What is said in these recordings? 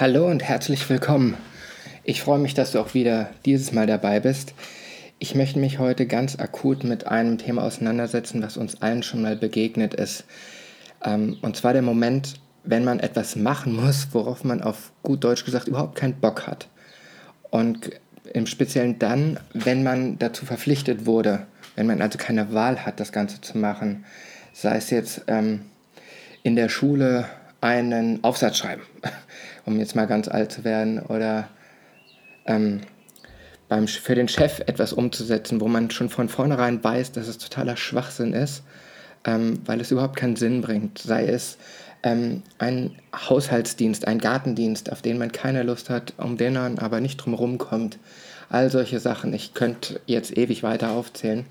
Hallo und herzlich willkommen. Ich freue mich, dass du auch wieder dieses Mal dabei bist. Ich möchte mich heute ganz akut mit einem Thema auseinandersetzen, was uns allen schon mal begegnet ist. Ähm, und zwar der Moment, wenn man etwas machen muss, worauf man auf gut Deutsch gesagt überhaupt keinen Bock hat. Und im Speziellen dann, wenn man dazu verpflichtet wurde, wenn man also keine Wahl hat, das Ganze zu machen. Sei es jetzt ähm, in der Schule einen Aufsatz schreiben um jetzt mal ganz alt zu werden, oder ähm, beim, für den Chef etwas umzusetzen, wo man schon von vornherein weiß, dass es totaler Schwachsinn ist, ähm, weil es überhaupt keinen Sinn bringt. Sei es ähm, ein Haushaltsdienst, ein Gartendienst, auf den man keine Lust hat, um den man aber nicht drumherum kommt. All solche Sachen, ich könnte jetzt ewig weiter aufzählen,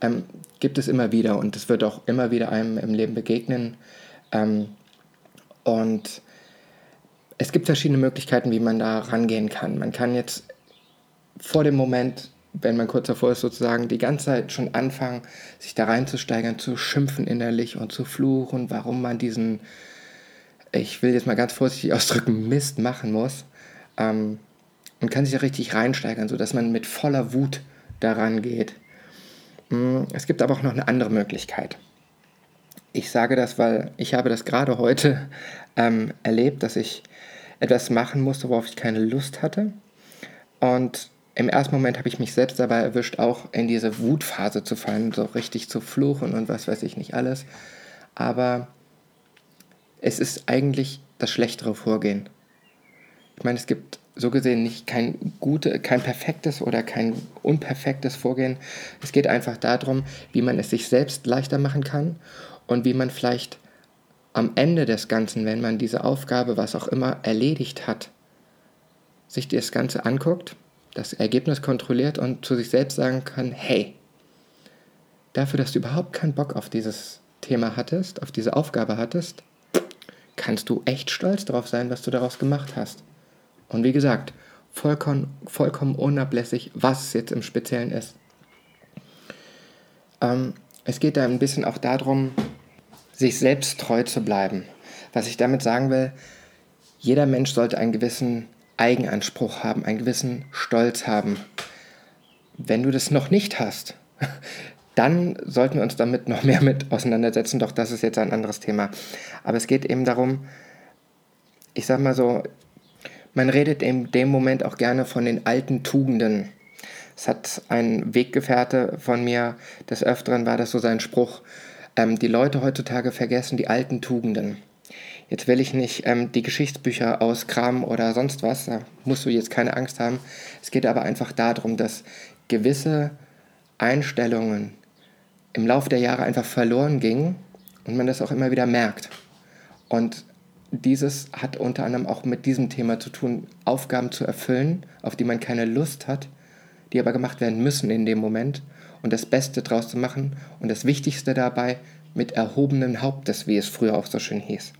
ähm, gibt es immer wieder und es wird auch immer wieder einem im Leben begegnen. Ähm, und es gibt verschiedene Möglichkeiten, wie man da rangehen kann. Man kann jetzt vor dem Moment, wenn man kurz davor ist, sozusagen die ganze Zeit schon anfangen, sich da reinzusteigern, zu schimpfen innerlich und zu fluchen, warum man diesen, ich will jetzt mal ganz vorsichtig ausdrücken, Mist machen muss. Ähm, und kann sich da richtig reinsteigern, sodass man mit voller Wut daran geht. Mm, es gibt aber auch noch eine andere Möglichkeit. Ich sage das, weil ich habe das gerade heute ähm, erlebt, dass ich etwas machen musste, worauf ich keine Lust hatte. Und im ersten Moment habe ich mich selbst dabei erwischt, auch in diese Wutphase zu fallen, so richtig zu fluchen und was weiß ich nicht alles. Aber es ist eigentlich das schlechtere Vorgehen. Ich meine, es gibt so gesehen nicht kein gute, kein perfektes oder kein unperfektes Vorgehen. Es geht einfach darum, wie man es sich selbst leichter machen kann und wie man vielleicht am Ende des Ganzen, wenn man diese Aufgabe, was auch immer, erledigt hat, sich das Ganze anguckt, das Ergebnis kontrolliert und zu sich selbst sagen kann, hey, dafür, dass du überhaupt keinen Bock auf dieses Thema hattest, auf diese Aufgabe hattest, kannst du echt stolz darauf sein, was du daraus gemacht hast. Und wie gesagt, vollkommen, vollkommen unablässig, was es jetzt im Speziellen ist. Ähm, es geht da ein bisschen auch darum, sich selbst treu zu bleiben. Was ich damit sagen will, jeder Mensch sollte einen gewissen Eigenanspruch haben, einen gewissen Stolz haben. Wenn du das noch nicht hast, dann sollten wir uns damit noch mehr mit auseinandersetzen, doch das ist jetzt ein anderes Thema. Aber es geht eben darum, ich sag mal so, man redet in dem Moment auch gerne von den alten Tugenden. Es hat ein Weggefährte von mir, des Öfteren war das so sein Spruch, ähm, die Leute heutzutage vergessen die alten Tugenden. Jetzt will ich nicht ähm, die Geschichtsbücher auskramen oder sonst was, da musst du jetzt keine Angst haben. Es geht aber einfach darum, dass gewisse Einstellungen im Laufe der Jahre einfach verloren gingen und man das auch immer wieder merkt. Und dieses hat unter anderem auch mit diesem Thema zu tun, Aufgaben zu erfüllen, auf die man keine Lust hat, die aber gemacht werden müssen in dem Moment und das Beste draus zu machen und das Wichtigste dabei mit erhobenen Hauptes, wie es früher auch so schön hieß.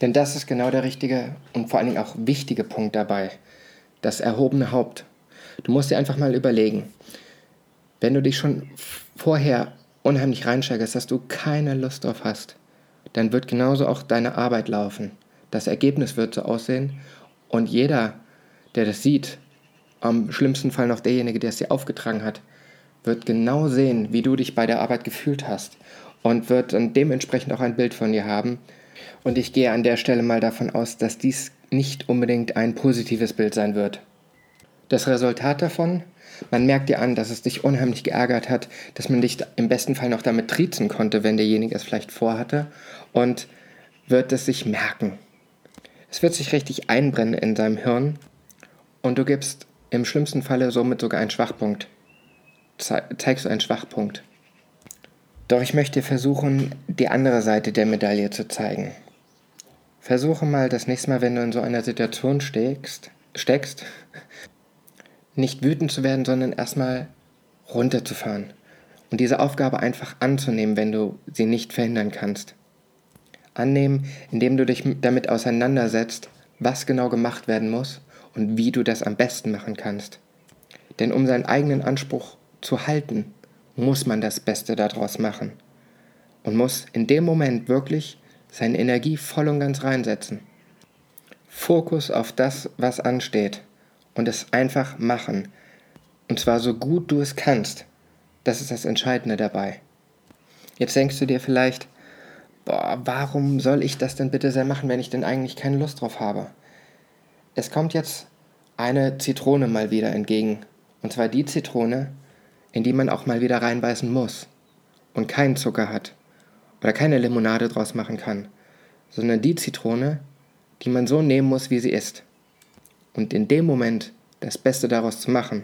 Denn das ist genau der richtige und vor allen Dingen auch wichtige Punkt dabei, das erhobene Haupt. Du musst dir einfach mal überlegen, wenn du dich schon vorher unheimlich reinsteigerst, dass du keine Lust drauf hast, dann wird genauso auch deine Arbeit laufen. Das Ergebnis wird so aussehen und jeder, der das sieht, am schlimmsten Fall noch derjenige, der es dir aufgetragen hat, wird genau sehen, wie du dich bei der Arbeit gefühlt hast und wird dann dementsprechend auch ein Bild von dir haben. Und ich gehe an der Stelle mal davon aus, dass dies nicht unbedingt ein positives Bild sein wird. Das Resultat davon, man merkt dir an, dass es dich unheimlich geärgert hat, dass man dich im besten Fall noch damit triezen konnte, wenn derjenige es vielleicht vorhatte und wird es sich merken. Es wird sich richtig einbrennen in deinem Hirn und du gibst im schlimmsten Falle somit sogar einen Schwachpunkt zeigst du einen Schwachpunkt. Doch ich möchte versuchen, die andere Seite der Medaille zu zeigen. Versuche mal das nächste Mal, wenn du in so einer Situation steckst, steckst nicht wütend zu werden, sondern erstmal runterzufahren und diese Aufgabe einfach anzunehmen, wenn du sie nicht verhindern kannst. Annehmen, indem du dich damit auseinandersetzt, was genau gemacht werden muss und wie du das am besten machen kannst. Denn um seinen eigenen Anspruch zu halten, muss man das Beste daraus machen und muss in dem Moment wirklich seine Energie voll und ganz reinsetzen. Fokus auf das, was ansteht und es einfach machen. Und zwar so gut du es kannst. Das ist das Entscheidende dabei. Jetzt denkst du dir vielleicht, boah, warum soll ich das denn bitte sehr machen, wenn ich denn eigentlich keine Lust drauf habe? Es kommt jetzt eine Zitrone mal wieder entgegen. Und zwar die Zitrone, in die man auch mal wieder reinbeißen muss und keinen Zucker hat oder keine Limonade draus machen kann, sondern die Zitrone, die man so nehmen muss, wie sie ist. Und in dem Moment das Beste daraus zu machen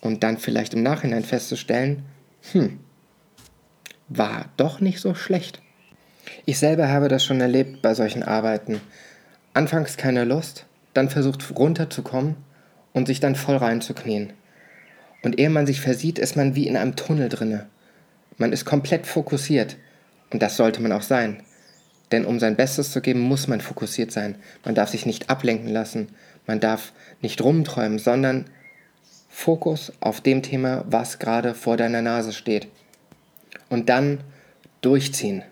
und dann vielleicht im Nachhinein festzustellen, hm, war doch nicht so schlecht. Ich selber habe das schon erlebt bei solchen Arbeiten. Anfangs keine Lust, dann versucht runterzukommen und sich dann voll reinzuknien. Und ehe man sich versieht, ist man wie in einem Tunnel drinne. Man ist komplett fokussiert. Und das sollte man auch sein. Denn um sein Bestes zu geben, muss man fokussiert sein. Man darf sich nicht ablenken lassen. Man darf nicht rumträumen, sondern Fokus auf dem Thema, was gerade vor deiner Nase steht. Und dann durchziehen.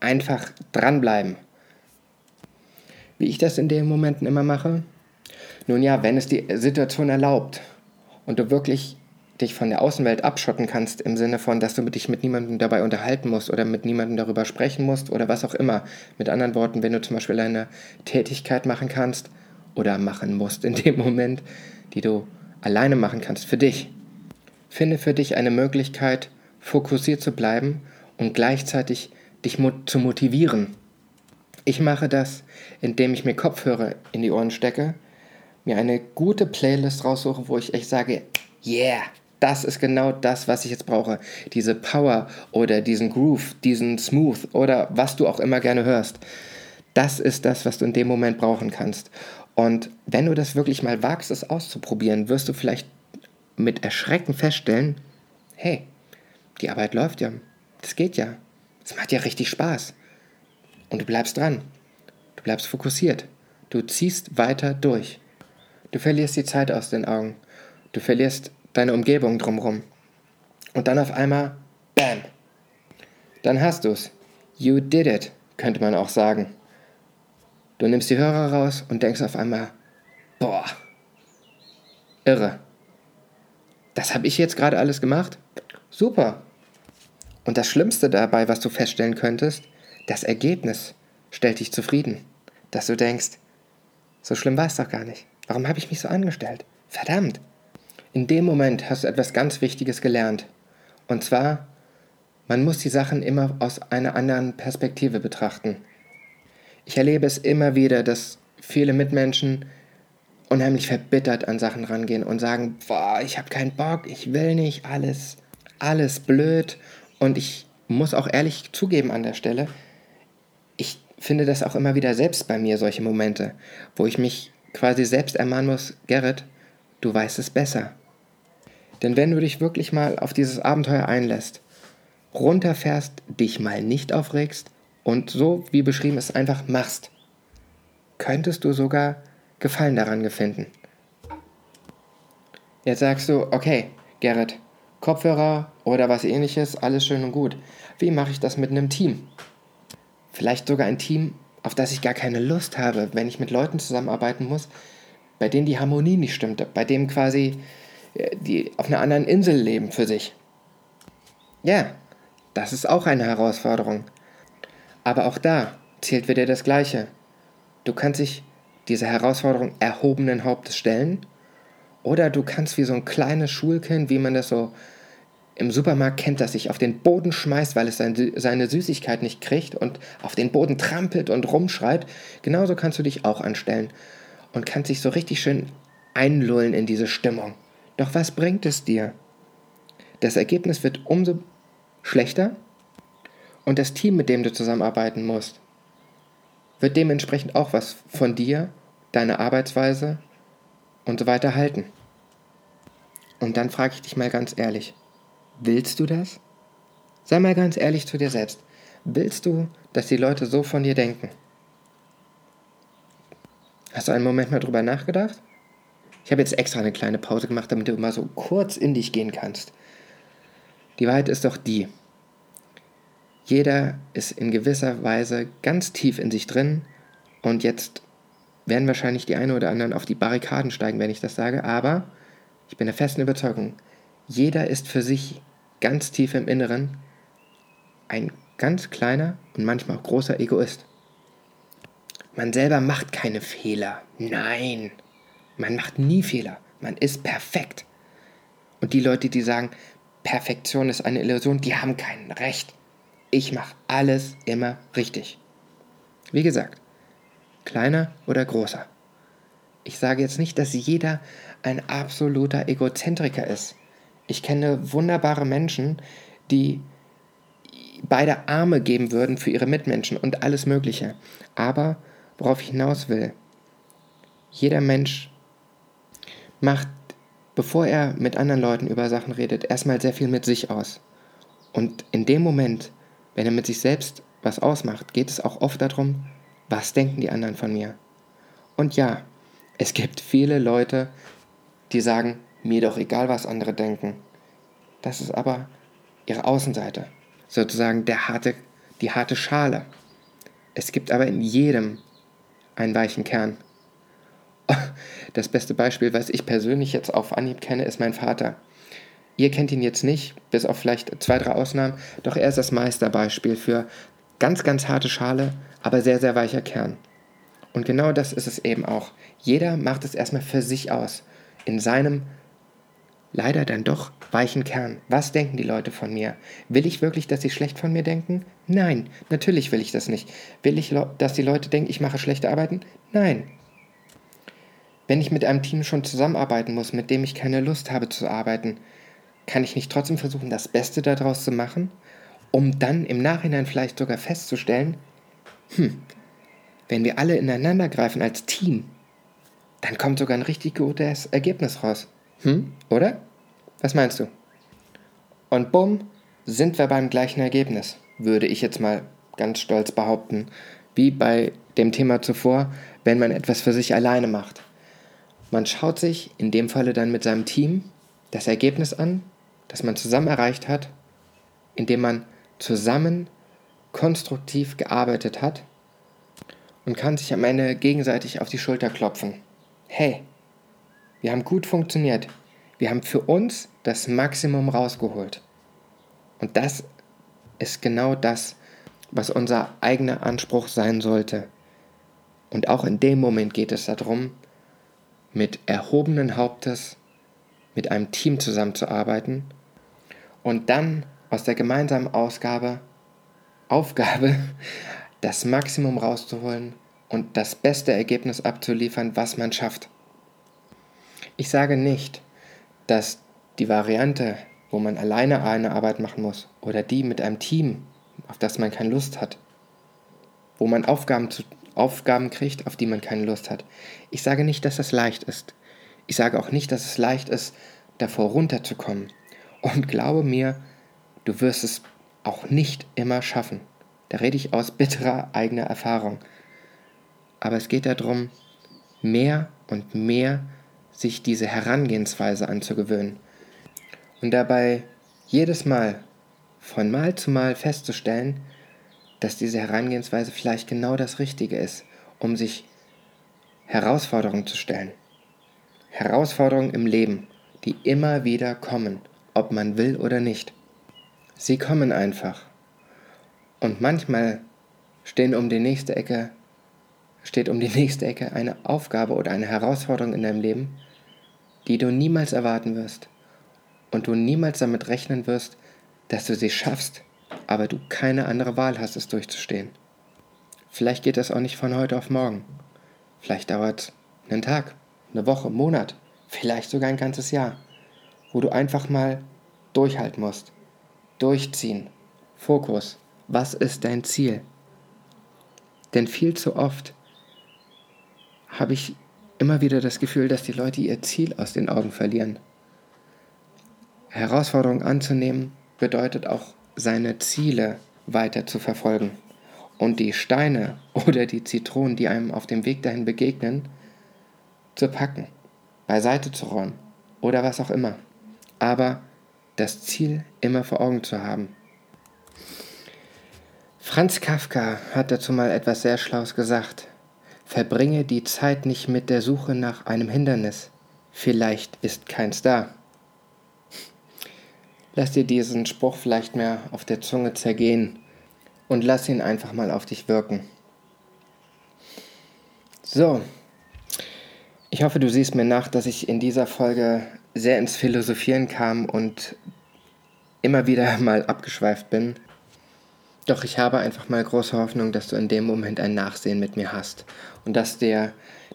Einfach dranbleiben. Wie ich das in den Momenten immer mache? Nun ja, wenn es die Situation erlaubt und du wirklich dich von der Außenwelt abschotten kannst, im Sinne von, dass du dich mit niemandem dabei unterhalten musst oder mit niemandem darüber sprechen musst oder was auch immer. Mit anderen Worten, wenn du zum Beispiel eine Tätigkeit machen kannst oder machen musst in dem Moment, die du alleine machen kannst für dich. Finde für dich eine Möglichkeit, fokussiert zu bleiben und gleichzeitig dich zu motivieren. Ich mache das, indem ich mir Kopfhörer in die Ohren stecke, mir eine gute Playlist raussuche, wo ich echt sage, yeah, das ist genau das, was ich jetzt brauche. Diese Power oder diesen Groove, diesen Smooth oder was du auch immer gerne hörst. Das ist das, was du in dem Moment brauchen kannst. Und wenn du das wirklich mal wagst, es auszuprobieren, wirst du vielleicht mit Erschrecken feststellen, hey, die Arbeit läuft ja. Das geht ja. Es macht ja richtig Spaß. Und du bleibst dran. Du bleibst fokussiert. Du ziehst weiter durch. Du verlierst die Zeit aus den Augen. Du verlierst deine Umgebung drumherum. Und dann auf einmal, bam, dann hast du's. You did it, könnte man auch sagen. Du nimmst die Hörer raus und denkst auf einmal, boah, irre. Das habe ich jetzt gerade alles gemacht? Super. Und das Schlimmste dabei, was du feststellen könntest, das Ergebnis stellt dich zufrieden. Dass du denkst, so schlimm war es doch gar nicht. Warum habe ich mich so angestellt? Verdammt. In dem Moment hast du etwas ganz Wichtiges gelernt. Und zwar, man muss die Sachen immer aus einer anderen Perspektive betrachten. Ich erlebe es immer wieder, dass viele Mitmenschen unheimlich verbittert an Sachen rangehen und sagen, boah, ich habe keinen Bock, ich will nicht, alles, alles blöd. Und ich muss auch ehrlich zugeben an der Stelle, ich finde das auch immer wieder selbst bei mir, solche Momente, wo ich mich quasi selbst ermahnen muss, Gerrit, du weißt es besser. Denn wenn du dich wirklich mal auf dieses Abenteuer einlässt, runterfährst, dich mal nicht aufregst und so wie beschrieben es einfach machst, könntest du sogar Gefallen daran finden. Jetzt sagst du, okay, Gerrit, Kopfhörer oder was ähnliches, alles schön und gut. Wie mache ich das mit einem Team? Vielleicht sogar ein Team, auf das ich gar keine Lust habe, wenn ich mit Leuten zusammenarbeiten muss, bei denen die Harmonie nicht stimmt, bei dem quasi die auf einer anderen Insel leben für sich. Ja, das ist auch eine Herausforderung. Aber auch da zählt wieder das Gleiche. Du kannst dich dieser Herausforderung erhobenen Hauptes stellen oder du kannst wie so ein kleines Schulkind, wie man das so im Supermarkt kennt, das sich auf den Boden schmeißt, weil es seine Süßigkeit nicht kriegt und auf den Boden trampelt und rumschreit, genauso kannst du dich auch anstellen und kannst dich so richtig schön einlullen in diese Stimmung. Doch was bringt es dir? Das Ergebnis wird umso schlechter Und das Team, mit dem du zusammenarbeiten musst, wird dementsprechend auch was von dir, deiner Arbeitsweise und so weiter halten. Und dann frage ich dich mal ganz ehrlich, willst du das? Sei mal ganz ehrlich zu dir selbst. Willst du, dass die Leute so von dir denken? Hast du einen Moment mal drüber nachgedacht? Ich habe jetzt extra eine kleine Pause gemacht, damit du mal so kurz in dich gehen kannst. Die Wahrheit ist doch die. Jeder ist in gewisser Weise ganz tief in sich drin und jetzt werden wahrscheinlich die eine oder anderen auf die Barrikaden steigen, wenn ich das sage, aber ich bin der festen Überzeugung, jeder ist für sich ganz tief im Inneren ein ganz kleiner und manchmal auch großer Egoist. Man selber macht keine Fehler. Nein, man macht nie Fehler. Man ist perfekt. Und die Leute, die sagen, Perfektion ist eine Illusion, die haben kein Recht. Ich mache alles immer richtig. Wie gesagt, kleiner oder großer. Ich sage jetzt nicht, dass jeder ein absoluter Egozentriker ist. Ich kenne wunderbare Menschen, die beide Arme geben würden für ihre Mitmenschen und alles Mögliche. Aber worauf ich hinaus will, jeder Mensch macht, bevor er mit anderen Leuten über Sachen redet, erstmal sehr viel mit sich aus. Und in dem Moment, wenn er mit sich selbst was ausmacht, geht es auch oft darum, was denken die anderen von mir. Und ja, es gibt viele Leute, die sagen, mir doch egal, was andere denken. Das ist aber ihre Außenseite, sozusagen der harte, die harte Schale. Es gibt aber in jedem einen weichen Kern. Das beste Beispiel, was ich persönlich jetzt auf Anhieb kenne, ist mein Vater. Ihr kennt ihn jetzt nicht, bis auf vielleicht zwei, drei Ausnahmen, doch er ist das Meisterbeispiel für ganz, ganz harte Schale, aber sehr, sehr weicher Kern. Und genau das ist es eben auch. Jeder macht es erstmal für sich aus, in seinem leider dann doch weichen Kern. Was denken die Leute von mir? Will ich wirklich, dass sie schlecht von mir denken? Nein, natürlich will ich das nicht. Will ich, dass die Leute denken, ich mache schlechte Arbeiten? Nein, wenn ich mit einem Team schon zusammenarbeiten muss, mit dem ich keine Lust habe zu arbeiten, kann ich nicht trotzdem versuchen, das Beste daraus zu machen, um dann im Nachhinein vielleicht sogar festzustellen, hm, wenn wir alle ineinander greifen als Team, dann kommt sogar ein richtig gutes Ergebnis raus. Hm, oder? Was meinst du? Und bumm, sind wir beim gleichen Ergebnis, würde ich jetzt mal ganz stolz behaupten, wie bei dem Thema zuvor, wenn man etwas für sich alleine macht. Man schaut sich in dem Falle dann mit seinem Team das Ergebnis an, das man zusammen erreicht hat, indem man zusammen konstruktiv gearbeitet hat und kann sich am Ende gegenseitig auf die Schulter klopfen. Hey, wir haben gut funktioniert. Wir haben für uns das Maximum rausgeholt. Und das ist genau das, was unser eigener Anspruch sein sollte. Und auch in dem Moment geht es darum, mit erhobenen Hauptes mit einem Team zusammenzuarbeiten und dann aus der gemeinsamen Ausgabe, Aufgabe das Maximum rauszuholen und das beste Ergebnis abzuliefern, was man schafft. Ich sage nicht, dass die Variante, wo man alleine eine Arbeit machen muss, oder die mit einem Team, auf das man keine Lust hat, wo man Aufgaben zu Aufgaben kriegt, auf die man keine Lust hat. Ich sage nicht, dass das leicht ist. Ich sage auch nicht, dass es leicht ist, davor runterzukommen. Und glaube mir, du wirst es auch nicht immer schaffen. Da rede ich aus bitterer eigener Erfahrung. Aber es geht darum, mehr und mehr sich diese Herangehensweise anzugewöhnen. Und dabei jedes Mal, von Mal zu Mal festzustellen, dass diese Herangehensweise vielleicht genau das Richtige ist, um sich Herausforderungen zu stellen. Herausforderungen im Leben, die immer wieder kommen, ob man will oder nicht. Sie kommen einfach. Und manchmal stehen um die nächste Ecke, steht um die nächste Ecke eine Aufgabe oder eine Herausforderung in deinem Leben, die du niemals erwarten wirst und du niemals damit rechnen wirst, dass du sie schaffst aber du keine andere Wahl hast, es durchzustehen. Vielleicht geht das auch nicht von heute auf morgen. Vielleicht dauert einen Tag, eine Woche, einen Monat, vielleicht sogar ein ganzes Jahr, wo du einfach mal durchhalten musst. Durchziehen. Fokus. Was ist dein Ziel? Denn viel zu oft habe ich immer wieder das Gefühl, dass die Leute ihr Ziel aus den Augen verlieren. Herausforderungen anzunehmen bedeutet auch, seine Ziele weiter zu verfolgen und die Steine oder die Zitronen, die einem auf dem Weg dahin begegnen, zu packen, beiseite zu räumen oder was auch immer. Aber das Ziel immer vor Augen zu haben. Franz Kafka hat dazu mal etwas sehr Schlaues gesagt. Verbringe die Zeit nicht mit der Suche nach einem Hindernis. Vielleicht ist keins da. Lass dir diesen Spruch vielleicht mehr auf der Zunge zergehen und lass ihn einfach mal auf dich wirken. So, ich hoffe, du siehst mir nach, dass ich in dieser Folge sehr ins Philosophieren kam und immer wieder mal abgeschweift bin. Doch ich habe einfach mal große Hoffnung, dass du in dem Moment ein Nachsehen mit mir hast und dass dir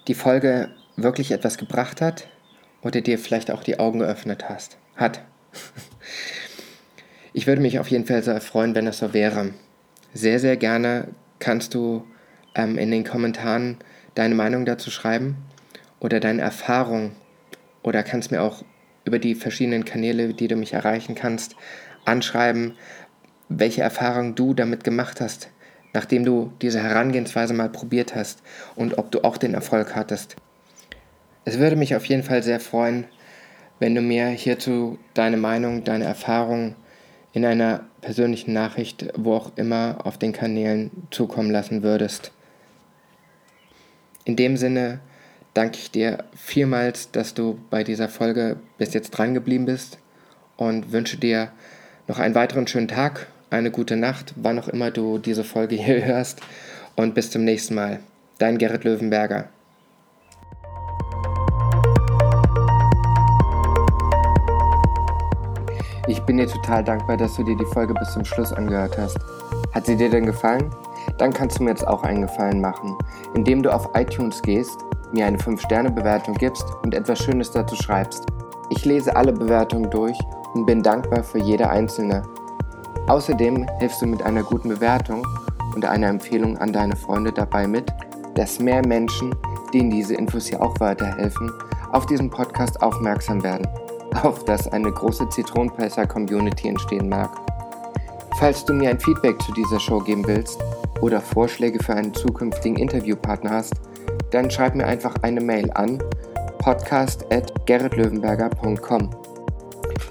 die Folge wirklich etwas gebracht hat oder dir vielleicht auch die Augen geöffnet hast. Hat. Ich würde mich auf jeden Fall sehr freuen, wenn das so wäre. Sehr, sehr gerne kannst du ähm, in den Kommentaren deine Meinung dazu schreiben oder deine Erfahrung oder kannst mir auch über die verschiedenen Kanäle, die du mich erreichen kannst, anschreiben, welche Erfahrung du damit gemacht hast, nachdem du diese Herangehensweise mal probiert hast und ob du auch den Erfolg hattest. Es würde mich auf jeden Fall sehr freuen, wenn du mir hierzu deine Meinung, deine Erfahrung in einer persönlichen Nachricht, wo auch immer auf den Kanälen zukommen lassen würdest. In dem Sinne danke ich dir vielmals, dass du bei dieser Folge bis jetzt dran geblieben bist und wünsche dir noch einen weiteren schönen Tag eine gute Nacht, wann auch immer du diese Folge hier hörst. Und bis zum nächsten Mal. Dein Gerrit Löwenberger. Ich bin dir total dankbar, dass du dir die Folge bis zum Schluss angehört hast. Hat sie dir denn gefallen? Dann kannst du mir jetzt auch einen Gefallen machen, indem du auf iTunes gehst, mir eine 5-Sterne-Bewertung gibst und etwas Schönes dazu schreibst. Ich lese alle Bewertungen durch und bin dankbar für jede einzelne. Außerdem hilfst du mit einer guten Bewertung und einer Empfehlung an deine Freunde dabei mit, dass mehr Menschen, denen diese Infos hier auch weiterhelfen, auf diesen Podcast aufmerksam werden, auf dass eine große Zitronenpresser-Community entstehen mag. Falls du mir ein Feedback zu dieser Show geben willst oder Vorschläge für einen zukünftigen Interviewpartner hast, dann schreib mir einfach eine Mail an podcast@gerritlöwenberger.com.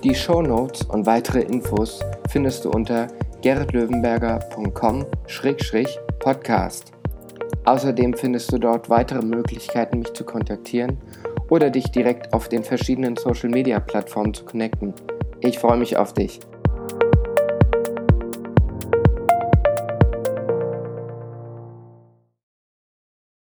Die Show Notes und weitere Infos findest du unter gerritlöwenberger.com-podcast. Außerdem findest du dort weitere Möglichkeiten, mich zu kontaktieren oder dich direkt auf den verschiedenen Social-Media-Plattformen zu connecten. Ich freue mich auf dich.